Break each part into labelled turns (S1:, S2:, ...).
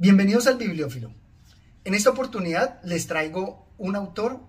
S1: Bienvenidos al Bibliófilo. En esta oportunidad les traigo un autor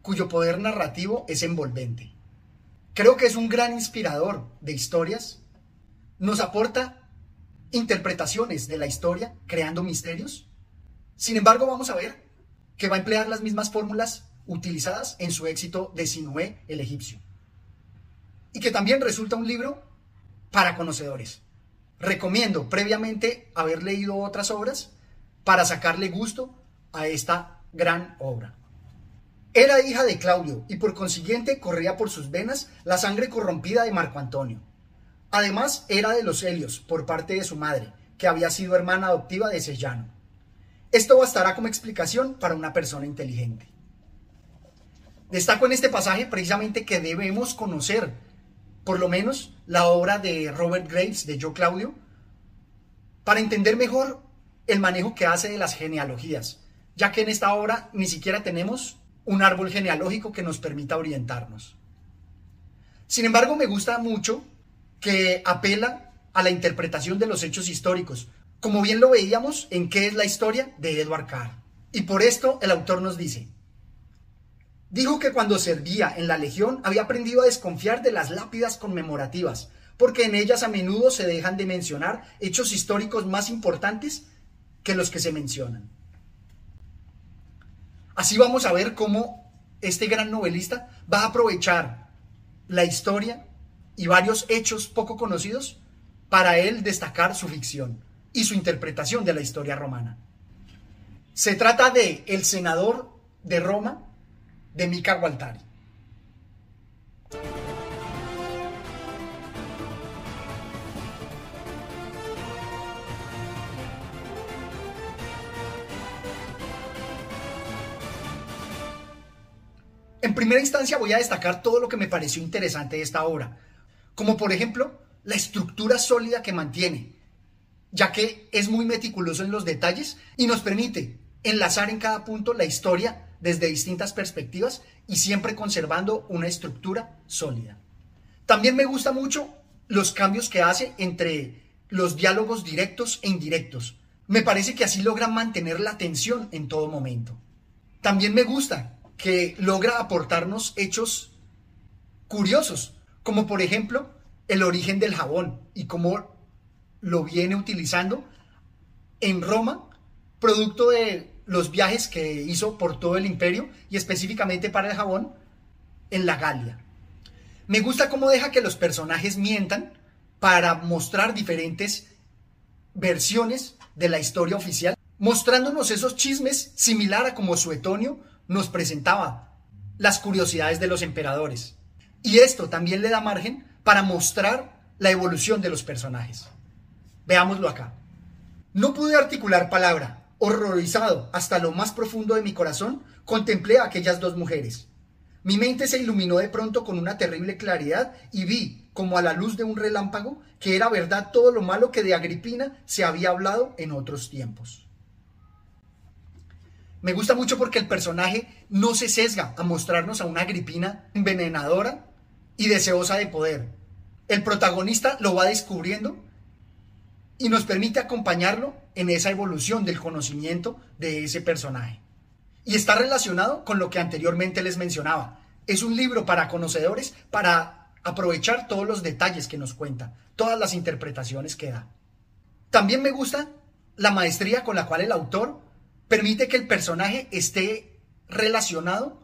S1: cuyo poder narrativo es envolvente. Creo que es un gran inspirador de historias. Nos aporta interpretaciones de la historia, creando misterios. Sin embargo, vamos a ver que va a emplear las mismas fórmulas utilizadas en su éxito de Sinué el egipcio. Y que también resulta un libro para conocedores. Recomiendo previamente haber leído otras obras para sacarle gusto a esta gran obra. Era hija de Claudio y por consiguiente corría por sus venas la sangre corrompida de Marco Antonio. Además era de los Helios por parte de su madre, que había sido hermana adoptiva de Sellano. Esto bastará como explicación para una persona inteligente. Destaco en este pasaje precisamente que debemos conocer por lo menos la obra de Robert Graves, de Joe Claudio, para entender mejor el manejo que hace de las genealogías, ya que en esta obra ni siquiera tenemos un árbol genealógico que nos permita orientarnos. Sin embargo, me gusta mucho que apela a la interpretación de los hechos históricos, como bien lo veíamos en qué es la historia de Edward Carr. Y por esto el autor nos dice, Dijo que cuando servía en la Legión había aprendido a desconfiar de las lápidas conmemorativas, porque en ellas a menudo se dejan de mencionar hechos históricos más importantes que los que se mencionan. Así vamos a ver cómo este gran novelista va a aprovechar la historia y varios hechos poco conocidos para él destacar su ficción y su interpretación de la historia romana. Se trata de El senador de Roma de Mika Gualtari. En primera instancia voy a destacar todo lo que me pareció interesante de esta obra, como por ejemplo la estructura sólida que mantiene, ya que es muy meticuloso en los detalles y nos permite enlazar en cada punto la historia desde distintas perspectivas y siempre conservando una estructura sólida. También me gusta mucho los cambios que hace entre los diálogos directos e indirectos. Me parece que así logra mantener la atención en todo momento. También me gusta que logra aportarnos hechos curiosos, como por ejemplo el origen del jabón y cómo lo viene utilizando en Roma, producto de los viajes que hizo por todo el imperio y específicamente para el jabón en la Galia. Me gusta cómo deja que los personajes mientan para mostrar diferentes versiones de la historia oficial, mostrándonos esos chismes similar a como Suetonio nos presentaba las curiosidades de los emperadores. Y esto también le da margen para mostrar la evolución de los personajes. Veámoslo acá. No pude articular palabra, Horrorizado hasta lo más profundo de mi corazón, contemplé a aquellas dos mujeres. Mi mente se iluminó de pronto con una terrible claridad y vi, como a la luz de un relámpago, que era verdad todo lo malo que de Agripina se había hablado en otros tiempos. Me gusta mucho porque el personaje no se sesga a mostrarnos a una Agripina envenenadora y deseosa de poder. El protagonista lo va descubriendo y nos permite acompañarlo en esa evolución del conocimiento de ese personaje. Y está relacionado con lo que anteriormente les mencionaba. Es un libro para conocedores para aprovechar todos los detalles que nos cuenta, todas las interpretaciones que da. También me gusta la maestría con la cual el autor permite que el personaje esté relacionado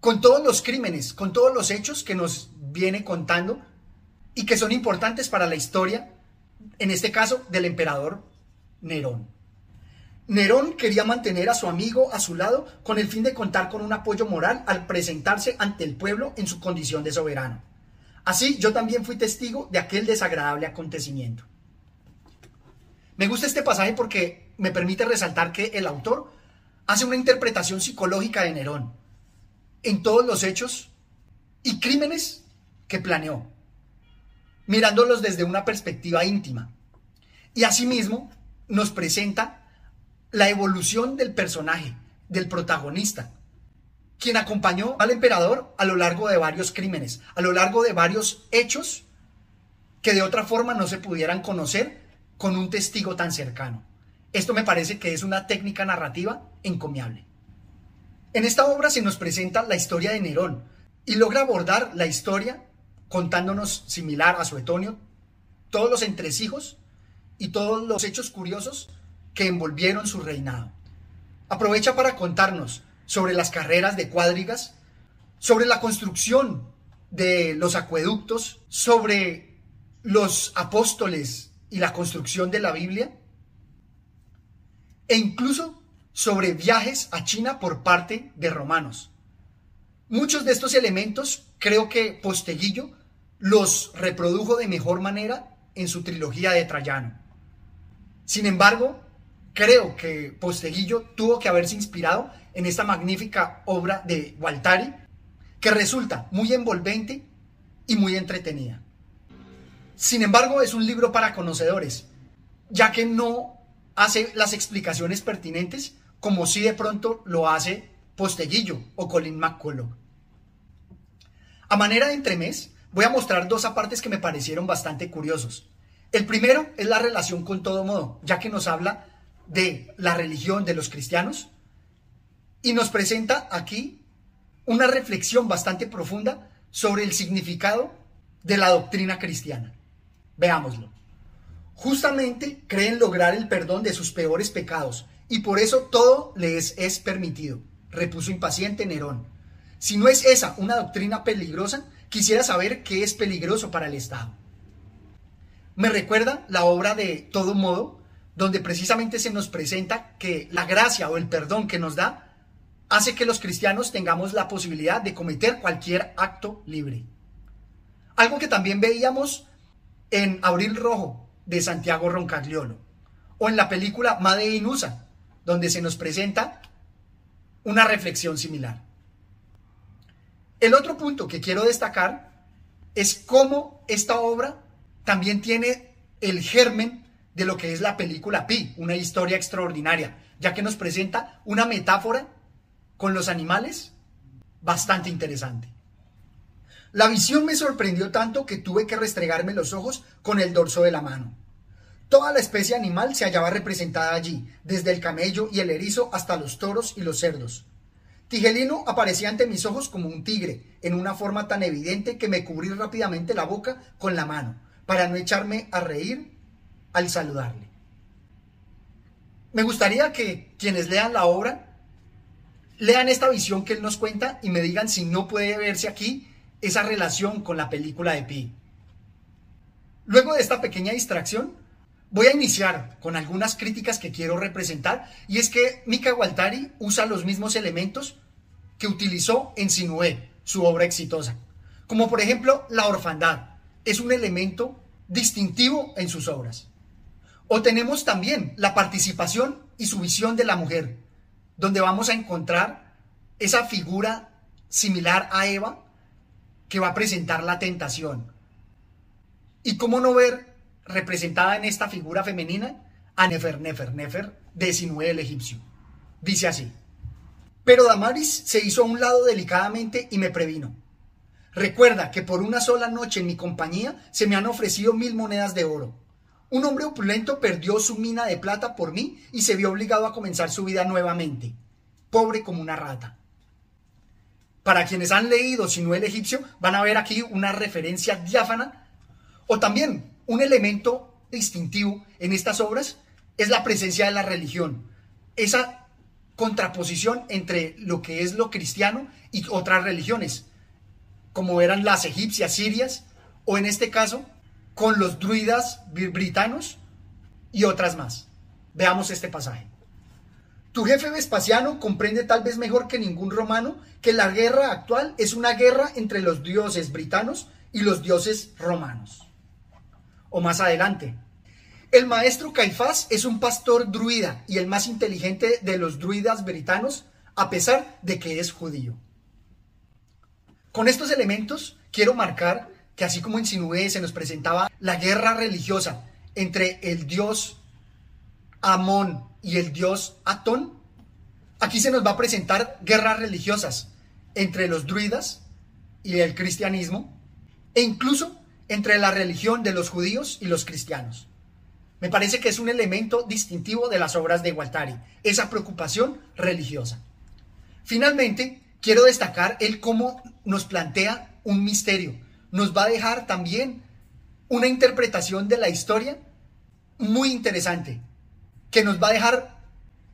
S1: con todos los crímenes, con todos los hechos que nos viene contando y que son importantes para la historia en este caso del emperador Nerón. Nerón quería mantener a su amigo a su lado con el fin de contar con un apoyo moral al presentarse ante el pueblo en su condición de soberano. Así yo también fui testigo de aquel desagradable acontecimiento. Me gusta este pasaje porque me permite resaltar que el autor hace una interpretación psicológica de Nerón en todos los hechos y crímenes que planeó mirándolos desde una perspectiva íntima. Y asimismo nos presenta la evolución del personaje, del protagonista, quien acompañó al emperador a lo largo de varios crímenes, a lo largo de varios hechos que de otra forma no se pudieran conocer con un testigo tan cercano. Esto me parece que es una técnica narrativa encomiable. En esta obra se nos presenta la historia de Nerón y logra abordar la historia contándonos similar a Suetonio todos los entresijos y todos los hechos curiosos que envolvieron su reinado. Aprovecha para contarnos sobre las carreras de cuadrigas, sobre la construcción de los acueductos, sobre los apóstoles y la construcción de la Biblia, e incluso sobre viajes a China por parte de romanos. Muchos de estos elementos creo que Posteguillo los reprodujo de mejor manera en su trilogía de Trayano. Sin embargo, creo que Posteguillo tuvo que haberse inspirado en esta magnífica obra de Gualtari, que resulta muy envolvente y muy entretenida. Sin embargo, es un libro para conocedores, ya que no hace las explicaciones pertinentes como si de pronto lo hace Posteguillo o Colin McCullough. A manera de entremés, voy a mostrar dos apartes que me parecieron bastante curiosos. El primero es la relación con todo modo, ya que nos habla de la religión de los cristianos y nos presenta aquí una reflexión bastante profunda sobre el significado de la doctrina cristiana. Veámoslo. Justamente creen lograr el perdón de sus peores pecados y por eso todo les es permitido, repuso impaciente Nerón. Si no es esa una doctrina peligrosa, quisiera saber qué es peligroso para el Estado. Me recuerda la obra de Todo Modo, donde precisamente se nos presenta que la gracia o el perdón que nos da hace que los cristianos tengamos la posibilidad de cometer cualquier acto libre. Algo que también veíamos en Abril Rojo de Santiago Roncagliolo o en la película Made in USA, donde se nos presenta una reflexión similar. El otro punto que quiero destacar es cómo esta obra también tiene el germen de lo que es la película Pi, una historia extraordinaria, ya que nos presenta una metáfora con los animales bastante interesante. La visión me sorprendió tanto que tuve que restregarme los ojos con el dorso de la mano. Toda la especie animal se hallaba representada allí, desde el camello y el erizo hasta los toros y los cerdos. Tigelino aparecía ante mis ojos como un tigre, en una forma tan evidente que me cubrí rápidamente la boca con la mano, para no echarme a reír al saludarle. Me gustaría que quienes lean la obra lean esta visión que él nos cuenta y me digan si no puede verse aquí esa relación con la película de Pi. Luego de esta pequeña distracción, voy a iniciar con algunas críticas que quiero representar y es que Mika Gualtari usa los mismos elementos que utilizó en Sinué, su obra exitosa, como por ejemplo la orfandad, es un elemento distintivo en sus obras. O tenemos también la participación y su visión de la mujer, donde vamos a encontrar esa figura similar a Eva que va a presentar la tentación. ¿Y cómo no ver representada en esta figura femenina a Nefer, Nefer, Nefer de Sinué el egipcio. Dice así. Pero Damaris se hizo a un lado delicadamente y me previno. Recuerda que por una sola noche en mi compañía se me han ofrecido mil monedas de oro. Un hombre opulento perdió su mina de plata por mí y se vio obligado a comenzar su vida nuevamente, pobre como una rata. Para quienes han leído Sinué el egipcio, van a ver aquí una referencia diáfana o también un elemento distintivo en estas obras es la presencia de la religión, esa contraposición entre lo que es lo cristiano y otras religiones, como eran las egipcias, sirias, o en este caso, con los druidas britanos y otras más. Veamos este pasaje. Tu jefe Vespasiano comprende tal vez mejor que ningún romano que la guerra actual es una guerra entre los dioses britanos y los dioses romanos o más adelante. El maestro Caifás es un pastor druida y el más inteligente de los druidas britanos, a pesar de que es judío. Con estos elementos quiero marcar que así como en Sinué se nos presentaba la guerra religiosa entre el dios Amón y el dios Atón, aquí se nos va a presentar guerras religiosas entre los druidas y el cristianismo e incluso entre la religión de los judíos y los cristianos. Me parece que es un elemento distintivo de las obras de Guattari, esa preocupación religiosa. Finalmente, quiero destacar el cómo nos plantea un misterio. Nos va a dejar también una interpretación de la historia muy interesante, que nos va a dejar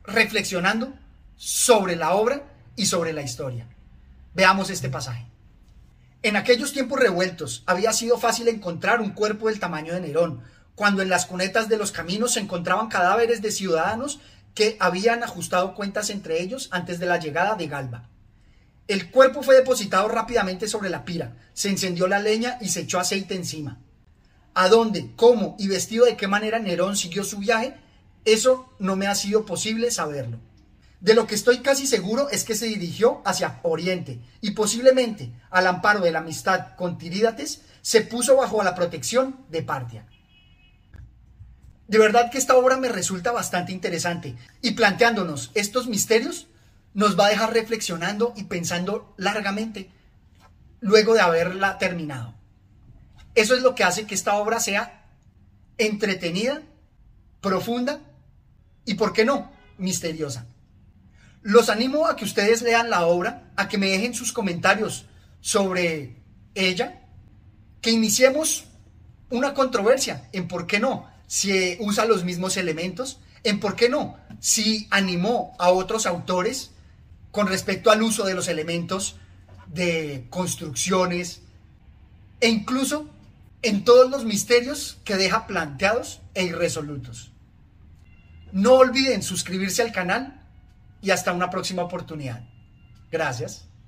S1: reflexionando sobre la obra y sobre la historia. Veamos este pasaje. En aquellos tiempos revueltos había sido fácil encontrar un cuerpo del tamaño de Nerón, cuando en las cunetas de los caminos se encontraban cadáveres de ciudadanos que habían ajustado cuentas entre ellos antes de la llegada de Galba. El cuerpo fue depositado rápidamente sobre la pira, se encendió la leña y se echó aceite encima. ¿A dónde, cómo y vestido de qué manera Nerón siguió su viaje? Eso no me ha sido posible saberlo. De lo que estoy casi seguro es que se dirigió hacia Oriente y posiblemente, al amparo de la amistad con Tirídates, se puso bajo la protección de Partia. De verdad que esta obra me resulta bastante interesante y planteándonos estos misterios nos va a dejar reflexionando y pensando largamente luego de haberla terminado. Eso es lo que hace que esta obra sea entretenida, profunda y, ¿por qué no?, misteriosa. Los animo a que ustedes lean la obra, a que me dejen sus comentarios sobre ella, que iniciemos una controversia en por qué no, si usa los mismos elementos, en por qué no, si animó a otros autores con respecto al uso de los elementos de construcciones e incluso en todos los misterios que deja planteados e irresolutos. No olviden suscribirse al canal y hasta una próxima oportunidad. Gracias.